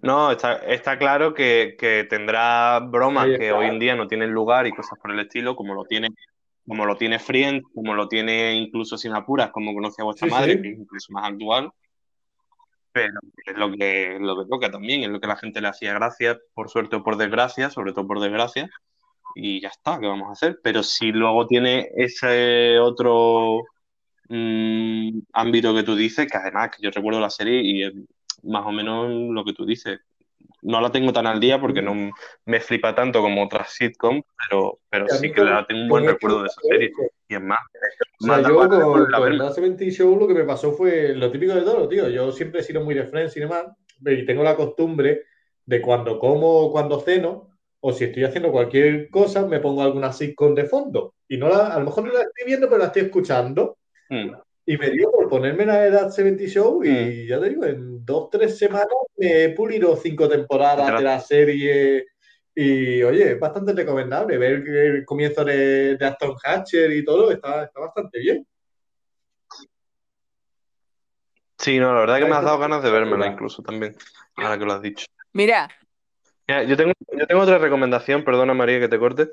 No, está, está claro que, que tendrá bromas que hoy en día no tienen lugar y cosas por el estilo, como lo tienen como lo tiene Friends, como lo tiene incluso Sin Apuras, como conoce a vuestra Sí, madre, sí. que es incluso más actual. Pero es lo que, lo que toca también, es lo que la gente le hacía gracia, por suerte o por desgracia, sobre todo por desgracia, y ya está, ¿qué vamos a hacer? Pero si luego tiene ese otro mm, ámbito que tú dices, que además que yo recuerdo la serie y es más o menos lo que tú dices. No la tengo tan al día porque no me flipa tanto como otras sitcoms, pero, pero sí que la tengo un buen esto recuerdo de esa serie. Y es más, O sea, yo con, volverla a con ver. That 70 Show lo que me pasó fue lo típico de todo, tío. Yo siempre he sido muy de Friends y demás, y tengo la costumbre de cuando como, cuando ceno, o si estoy haciendo cualquier cosa, me pongo alguna sitcom de fondo. Y no la, a lo mejor no la estoy viendo, pero la estoy escuchando. Mm. Y me dio por ponerme la Edad 70 Show y Mm. ya te digo, en dos, tres semanas me he pulido cinco temporadas de la serie y oye, es bastante recomendable ver el comienzo de, de Aston Hatcher y todo, está, está bastante bien. Sí, no, la verdad que me has dado ganas de vérmela incluso también, ahora que lo has dicho. Mira, Mira, yo tengo, yo tengo otra recomendación, perdona María que te corte.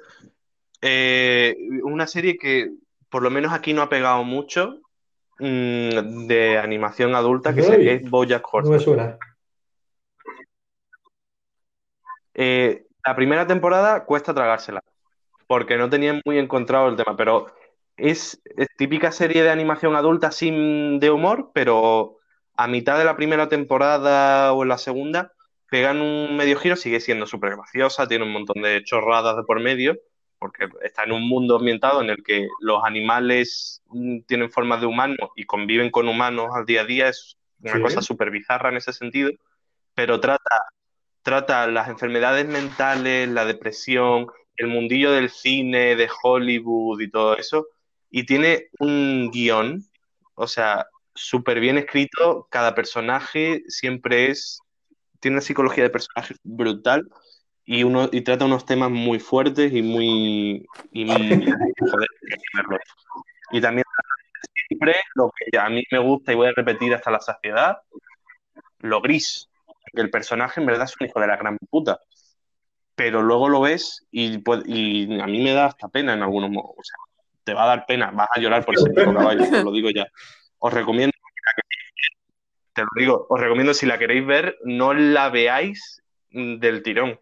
Eh, una serie que por lo menos aquí no ha pegado mucho mm, de animación adulta, que se- es BoJack No me suena. Eh, la primera temporada cuesta tragársela, porque no tenían muy encontrado el tema, pero es, es típica serie de animación adulta sin de humor, pero a mitad de la primera temporada o en la segunda pegan un medio giro, sigue siendo súper graciosa, tiene un montón de chorradas de por medio, porque está en un mundo ambientado en el que los animales mm, tienen formas de humanos y conviven con humanos al día a día, es una Sí. cosa súper bizarra en ese sentido, pero trata trata las enfermedades mentales, la depresión, el mundillo del cine, de Hollywood y todo eso. Y tiene un guion, o sea, súper bien escrito. Cada personaje siempre es, tiene una psicología de personaje brutal y, uno, y trata unos temas muy fuertes y muy... Y, muy- joder. Y también siempre lo que a mí me gusta y voy a repetir hasta la saciedad, lo gris que el personaje en verdad es un hijo de la gran puta. Pero luego lo ves y, pues- y a mí me da hasta pena en algunos momentos. O sea, te va a dar pena, vas a llorar por ese caballo, os lo digo ya. Os recomiendo, te lo digo, os recomiendo si la queréis ver, no la veáis mm, del tirón.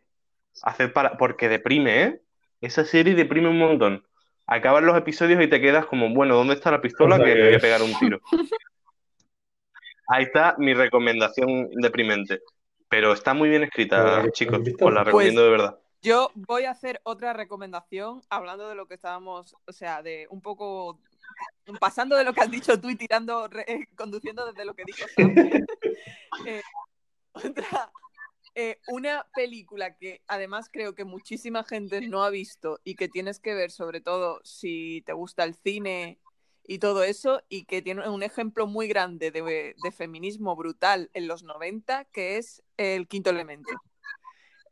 Haced para, porque deprime, ¿eh? Esa serie deprime un montón. Acaban los episodios y te quedas como, bueno, ¿dónde está la pistola que voy a pegar un tiro? Ahí está mi recomendación deprimente. Pero está muy bien escrita, chicos. Os la vistazo. recomiendo de verdad. yo voy a hacer otra recomendación hablando de lo que estábamos, o sea, de un poco pasando de lo que has dicho tú y tirando, re- eh, conduciendo desde lo que dijo Sam. Eh, otra, eh, una película que además creo que muchísima gente no ha visto y que tienes que ver, sobre todo si te gusta el cine y todo eso, y que tiene un ejemplo muy grande de, de feminismo brutal en los 90, que es El Quinto Elemento.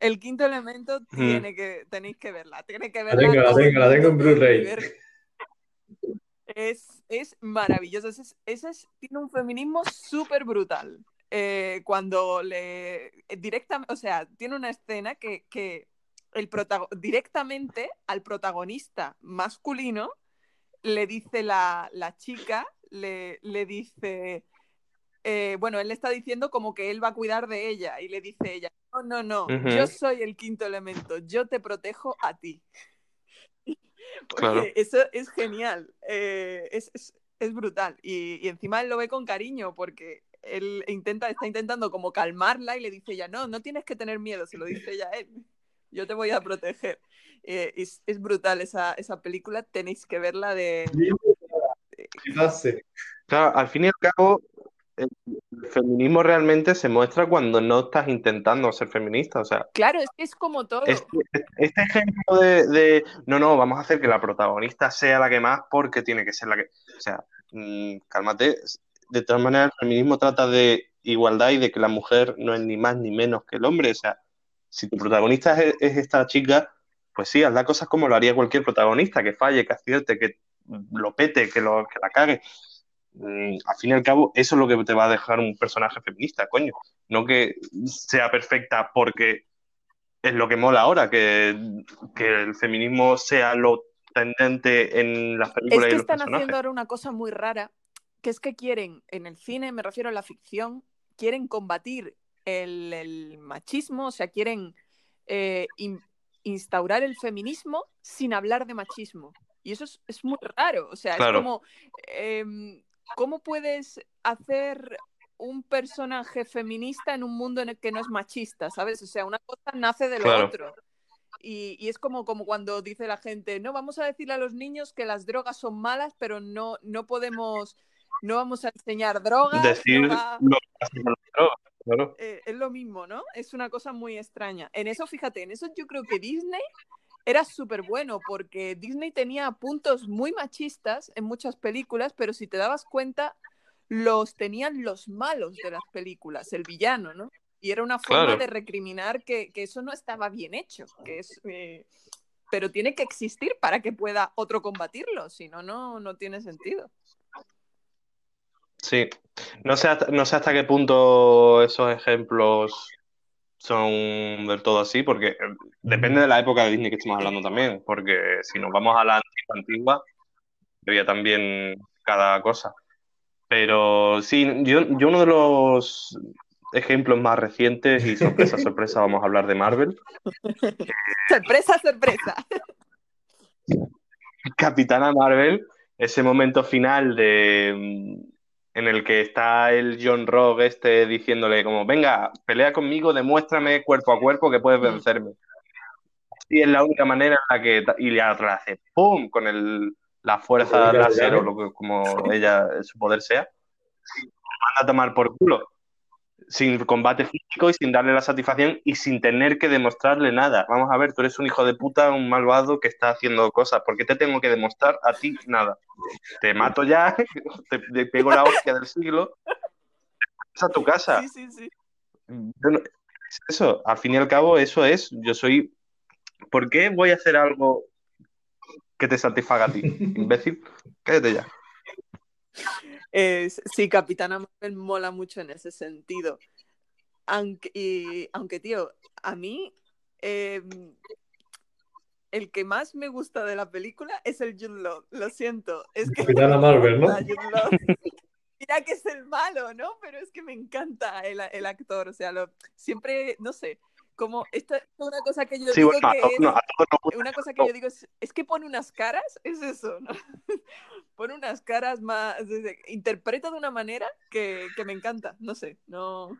El Quinto Elemento tiene que, tenéis que verla, tiene que verla. tengo, la tengo, la tengo en mundo, Blu-ray. Es, es maravilloso. Ese, es- ese es- tiene un feminismo súper brutal. Eh, cuando le directamente, o sea, tiene una escena que, que el protago- directamente al protagonista masculino le dice la, la chica, le, le dice, eh, bueno, él le está diciendo como que él va a cuidar de ella y le dice ella, no, no, no, yo soy el quinto elemento, yo te protejo a ti. Claro. Eso es genial, eh, es, es- es brutal. Y, y encima él lo ve con cariño porque él intenta, está intentando como calmarla y le dice ella, no, no tienes que tener miedo, se lo dice ella a él, yo te voy a proteger. Eh, es, es brutal esa, esa película, tenéis que verla de... Claro, al fin y al cabo, el feminismo realmente se muestra cuando no estás intentando ser feminista. O sea, Claro, es que es como todo. este, este ejemplo de, de, no, no, vamos a hacer que la protagonista sea la que más porque tiene que ser la que. O sea, mm, cálmate. De todas maneras, el feminismo trata de igualdad y de que la mujer no es ni más ni menos que el hombre. O sea, si tu protagonista es, es esta chica, pues sí, hazla cosas como lo haría cualquier protagonista, que falle, que acierte, que lo pete, que, lo, que la cague. Mm, al fin y al cabo, eso es lo que te va a dejar un personaje feminista, coño. No que sea perfecta porque es lo que mola ahora, que, que el feminismo sea lo tendente en las Es películas que y los están personajes. haciendo ahora una cosa muy rara, que es que quieren, en el cine, me refiero a la ficción, quieren combatir el, el machismo, o sea, quieren eh, in- instaurar el feminismo sin hablar de machismo. Y eso es, es muy raro, o sea, Claro. es como, em, ¿cómo puedes hacer un personaje feminista en un mundo en el que no es machista, ¿sabes? O sea, una cosa nace de lo Claro. otro. Y, y es como, como cuando dice la gente, no, vamos a decirle a los niños que las drogas son malas, pero no, no podemos, no vamos a enseñar drogas. no Decir va- lo que pasa con las drogas, claro. eh, es lo mismo, ¿no? Es una cosa muy extraña. En eso, fíjate, en eso yo creo que Disney era súper bueno, porque Disney tenía puntos muy machistas en muchas películas, pero si te dabas cuenta, los tenían los malos de las películas, el villano, ¿no? Y era una forma Claro. de recriminar que, que eso no estaba bien hecho, que es, eh, pero tiene que existir para que pueda otro combatirlo, si no, no, no tiene sentido. Sí. No sé, hasta, no sé hasta qué punto esos ejemplos son del todo así, porque eh, depende de la época de Disney que estemos hablando también, porque si nos vamos a la antigua, antigua, había también cada cosa. Pero sí, yo, yo uno de los ejemplos más recientes, y sorpresa, sorpresa, vamos a hablar de Marvel, Sorpresa, sorpresa. Capitana Marvel, ese momento final de en el que está el John Rogue este diciéndole como, venga, pelea conmigo, demuéstrame cuerpo a cuerpo que puedes Mm. vencerme. Y es la única manera en la que y otra hace ¡pum! con el, la fuerza láser o lo que, como ella, su poder sea. Manda a tomar por culo. Sin combate físico y sin darle la satisfacción y sin tener que demostrarle nada. Vamos a ver, tú eres un hijo de puta, un malvado que está haciendo cosas. ¿Por qué te tengo que demostrar a ti nada? Te mato ya, te, te pego la hostia del siglo, vas a tu casa. Sí, sí, sí. No- es eso, al fin y al cabo, eso es. Yo soy. ¿Por qué voy a hacer algo que te satisfaga a ti, imbécil? Cállate ya. Es- sí, Capitana Marvel mola mucho en ese sentido. Aunque, y- aunque tío, a mí eh, el que más me gusta de la película es el Jude Law. Lo siento. Es que Capitana Marvel, ¿no? Mira que es el malo, ¿no? Pero es que me encanta el, el actor. O sea, lo, siempre, no sé, como esta es una cosa que yo Sí, digo bueno, a que todos, es- no, a todos nos gusta. una cosa que yo digo es, es que pone unas caras, es eso, ¿no? pone unas caras más, interpreta de una manera que, que me encanta, no sé, no...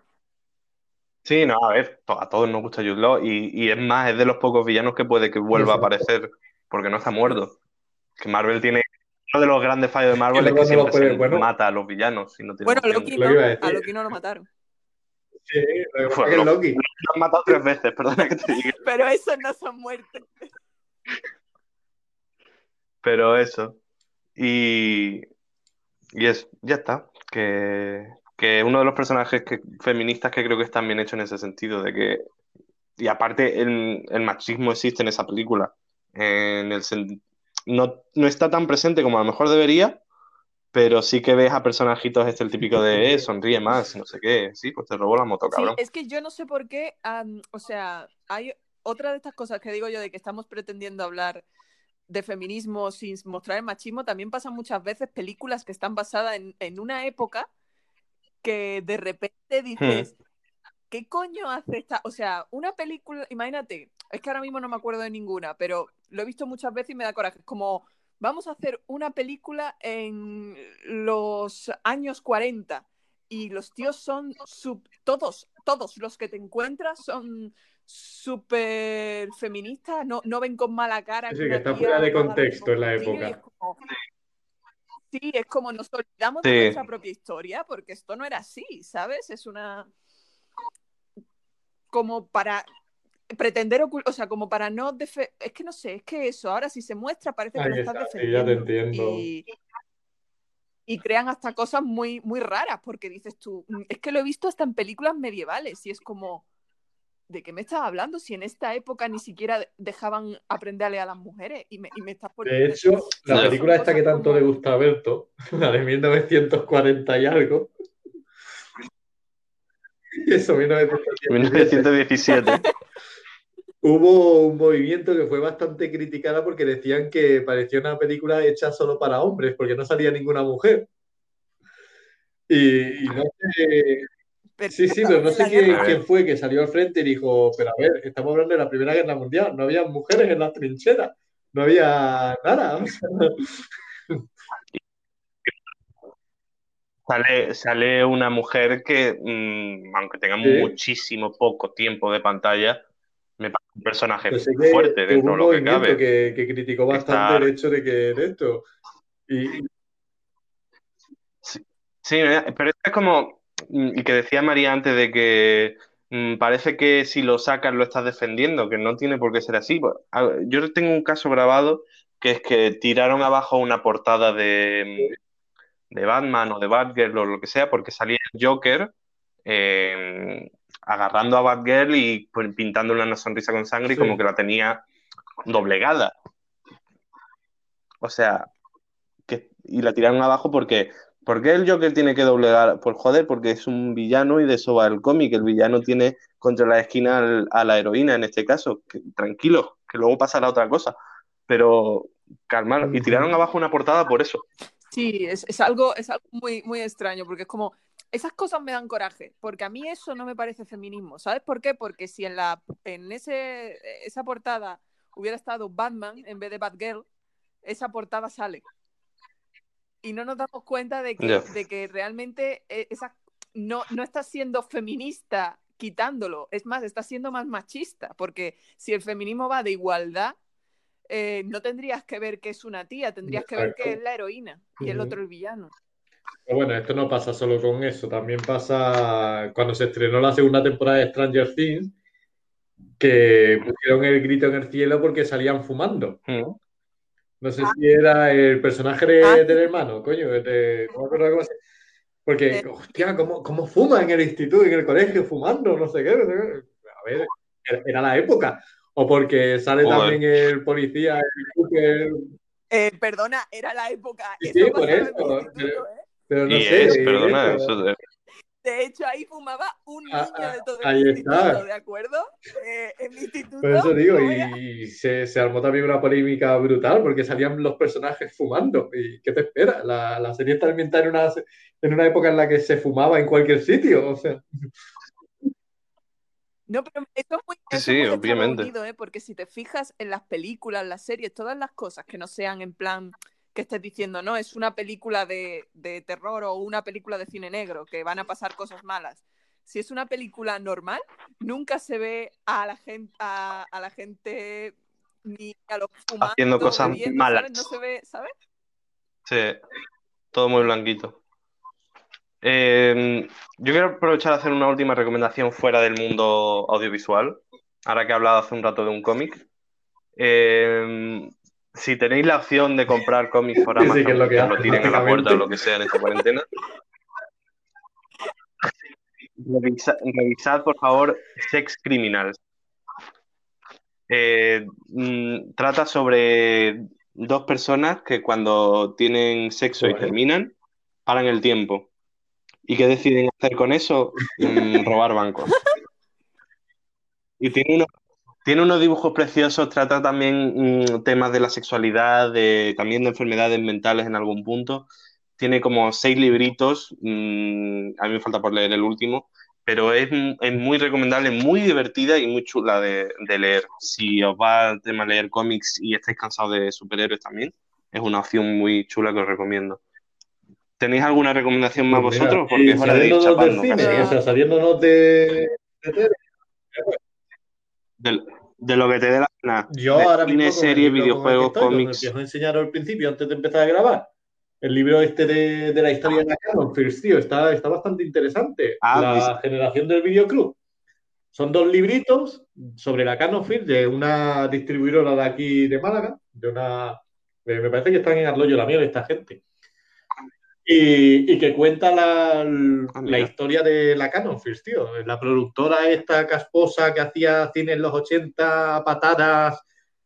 Sí, no, a ver, a todos nos gusta Jude Law y, y es más, es de los pocos villanos que puede que vuelva a aparecer porque no está muerto. Que Marvel tiene. Uno de los grandes fallos de Marvel es que siempre se bueno. mata a los villanos. Y no tiene Bueno. Loki Lo no, a. Loki no lo mataron, Sí, lo que pasa Bueno, es que es Loki. Lo han matado tres veces, perdona que te diga. pero esos no son muertes. Pero eso. Y, y es, ya está. Que, que uno de los personajes que, feministas que creo que están bien hechos en ese sentido, de que. Y aparte, el, el machismo existe en esa película. En el no, no está tan presente como a lo mejor debería, pero sí que ves a personajitos este el típico de eh, sonríe más, no sé qué. Sí, pues te robó la moto, Sí, cabrón. es que yo no sé por qué, am, o sea, hay otra de estas cosas que digo yo de que estamos pretendiendo hablar de feminismo sin mostrar el machismo, también pasan muchas veces películas que están basadas en, en una época que de repente dices, ¿qué coño hace esta? O sea, una película, imagínate, es que ahora mismo no me acuerdo de ninguna, pero lo he visto muchas veces y me da coraje. Es como, vamos a hacer una película en los años 40 y los tíos son sub- todos, todos los que te encuentras son súper feministas, no, no ven con mala cara. Sí, que está fuera de contexto en la época. es como- Sí, es como nos olvidamos de nuestra propia historia, porque esto no era así, ¿sabes? Es una. Como para pretender ocultar, o sea, como para no. defe- Es que no sé, es que eso, ahora si se muestra parece que Ahí lo estás está, sí, ya te defendiendo. entiendo. Y, y crean hasta cosas muy, muy raras, porque dices tú, "Mm, es que lo he visto hasta en películas medievales, y es como. ¿De qué me estás hablando? Si en esta época ni siquiera dejaban aprender a leer a las mujeres y me, y me estás De poniendo. hecho, la película esta que tanto como- le gusta a Berto, la de 1940 y algo. Eso, 1917. 1917. hubo un movimiento que fue bastante criticada porque decían que parecía una película hecha solo para hombres, porque no salía ninguna mujer. Y, y no sé. Pero- Sí, sí, pero no sé quién, fue que salió al frente y dijo, pero a ver, estamos hablando de la Primera Guerra Mundial, no había mujeres en las trincheras, no había nada. o sea, Sale, sale una mujer que, mm, aunque tenga Sí. muchísimo poco tiempo de pantalla, me parece un personaje que fuerte dentro de lo que cabe. que, que criticó bastante el hecho de que de esto. Y, Sí, eh, pero es como, mm, y que decía María antes de que mm, parece que si lo sacas lo estás defendiendo, que no tiene por qué ser así. A- Yo tengo un caso grabado que es que tiraron abajo una portada de, de Batman o de Batgirl o lo que sea, porque salía el Joker eh, agarrando a Batgirl y pues, pintándole una sonrisa con sangre y Sí. como que la tenía doblegada. O sea, que, y la tiraron abajo porque ¿por qué el Joker tiene que doblegar? Pues joder, porque es un villano y de eso va el cómic. El villano tiene contra la esquina al- a la heroína en este caso. Que- tranquilo, que luego pasará otra cosa. Pero calmar. Y tiraron abajo una portada por eso. Sí, es, es algo, es algo muy, muy extraño, porque es como, esas cosas me dan coraje, porque a mí eso no me parece feminismo, ¿sabes por qué? Porque si en la, en ese, esa portada hubiera estado Batman en vez de Batgirl, esa portada sale. Y no nos damos cuenta de que, de que realmente eh, esa, no, no está siendo feminista quitándolo, es más, está siendo más machista, porque si el feminismo va de igualdad, eh, no tendrías que ver que es una tía, tendrías que ver que es la heroína y el otro el villano. Pero bueno, esto no pasa solo con eso, también pasa cuando se estrenó la segunda temporada de Stranger Things, que pusieron el grito en el cielo porque salían fumando. Mm. No sé si era el personaje de- Ah. del hermano, coño, de- no me acuerdo cómo se- Porque, Eh. hostia, ¿cómo, cómo fuma en el instituto, en el colegio, fumando? No sé qué. no sé qué. A ver, era, era la época. O porque sale Joder. también el policía, el Eh, perdona, era la época. Sí, Eso sí, por eso, instituto, pero- no Y sé. es, perdona, eso de- De hecho, ahí fumaba un niño Ah, ah, de todo ahí el está. instituto, ¿de acuerdo? Eh, en mi instituto. Por eso digo, no y se, se armó también una polémica brutal porque salían los personajes fumando. ¿Y qué te espera? La, la serie está ambientada en una, en una época en la que se fumaba en cualquier sitio. O sea, No, pero eso es muy, Sí, eso es sí, muy obviamente. ¿eh? Porque si te fijas en las películas, las series, todas las cosas que no sean en plan que estés diciendo, no, es una película de, de terror o una película de cine negro, que van a pasar cosas malas. Si es una película normal, nunca se ve a la gente, a, a la gente ni a los fumando, Haciendo cosas bebiendo, malas. ¿sabes? No se ve, ¿sabes? Sí, todo muy blanquito. Eh, yo quiero aprovechar a hacer una última recomendación fuera del mundo audiovisual, ahora que he hablado hace un rato de un cómic. Eh, si tenéis la opción de comprar cómics por Sí, Amazon, que lo que lo hace, tiren a la puerta o lo que sea en esta cuarentena, revisa- revisad, por favor, Sex Criminals. Eh, mm, trata sobre dos personas que cuando tienen sexo y terminan, paran el tiempo. ¿Y qué deciden hacer con eso? Mm, robar bancos. Y tiene unos, tiene unos dibujos preciosos, trata también mm, temas de la sexualidad, de, también de enfermedades mentales en algún punto. Tiene como seis libritos, mm, a mí me falta por leer el último, pero es, es muy recomendable, muy divertida y muy chula de, de leer. Si os va el tema leer cómics y estáis cansados de superhéroes también, es una opción muy chula que os recomiendo. ¿Tenéis alguna recomendación más Pues mira, vosotros? Porque hora de ir chapando. cine, o sea, saliéndonos de, de tele. De, de lo que te dé la gana. Yo De ahora cine, mismo que videojuegos, cómics. empiezo a enseñar al principio antes de empezar a grabar. El libro este de, de la historia de la Canon First, tío, está, está bastante interesante. Ah, la generación del videoclub. Son dos libritos sobre la Canon First de una distribuidora de aquí de Málaga, de una me parece que están en Arloyo la miel esta gente. Y, y que cuenta la, Ah, la historia de la Canon First, tío. La productora esta casposa que hacía cine en los 80, patadas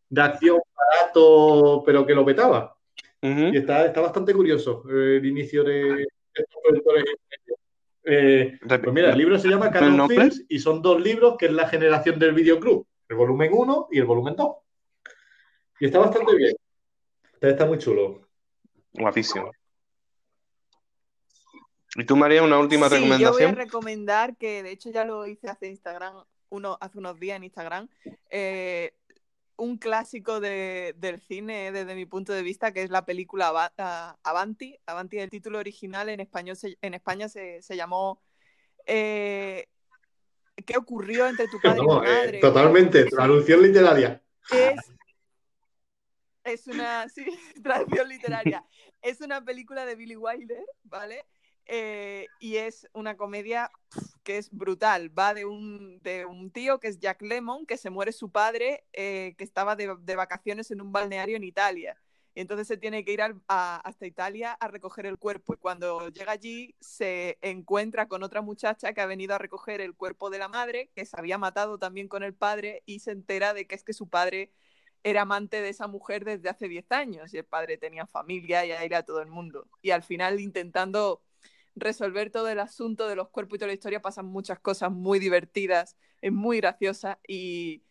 de acción barato, pero que lo petaba. Y está, está bastante curioso eh, el inicio de estos productores. Eh, pues mira, el libro se llama ¿El Canon? Films y son dos libros que es la generación del videoclub. el volumen 1 y el volumen 2. Y está bastante bien. Está muy chulo. Guapísimo. ¿Y tú, María, una última Sí, yo voy a recomendación? recomendar que de hecho ya lo hice hace Instagram, uno, hace unos días en Instagram, eh, un clásico de- del cine desde mi punto de vista, que es la película ah, Avanti. Avanti, el título original en español se- en España se, se llamó eh, ¿Qué ocurrió entre tu padre y eh, madre? totalmente, traducción literaria. Es, es una, sí, traducción literaria. Es una película de Billy Wilder, ¿vale? Eh, y es una comedia que es brutal. Va de un, de un tío que es Jack Lemmon, que se muere su padre, eh, que estaba de, de vacaciones en un balneario en Italia. Y entonces se tiene que ir a- hasta Italia a recoger el cuerpo. Y cuando llega allí, se encuentra con otra muchacha que ha venido a recoger el cuerpo de la madre, que se había matado también con el padre, y se entera de que es que su padre era amante de esa mujer desde hace 10 años. Y el padre tenía familia y a ir a todo el mundo. Y al final, intentando resolver todo el asunto de los cuerpos y toda la historia, pasan muchas cosas muy divertidas, es muy graciosa y,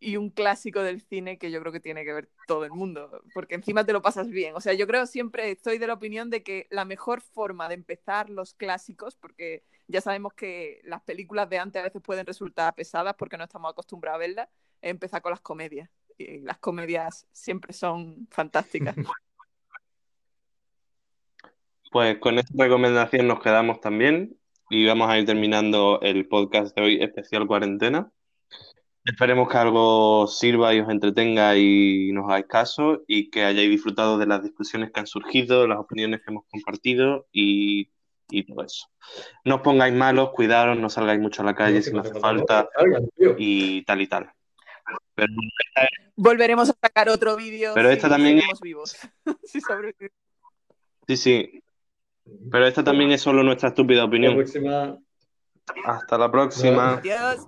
y un clásico del cine que yo creo que tiene que ver todo el mundo, porque encima te lo pasas bien. O sea, yo creo siempre estoy de la opinión de que la mejor forma de empezar los clásicos, porque ya sabemos que las películas de antes a veces pueden resultar pesadas porque no estamos acostumbrados a verlas, es empezar con las comedias. Y las comedias siempre son fantásticas. Pues con esta recomendación nos quedamos también y vamos a ir terminando el podcast de hoy, especial cuarentena. Esperemos que algo sirva y os entretenga y nos hagáis caso y que hayáis disfrutado de las discusiones que han surgido, las opiniones que hemos compartido y, y todo eso. No os pongáis malos, cuidaros, no salgáis mucho a la calle si no hace falta y tal y tal. Pero, Volveremos a sacar otro vídeo Pero esta también es- vivos. Si sí, sí, pero esta también es solo nuestra estúpida La opinión. próxima. Hasta la próxima. Adiós.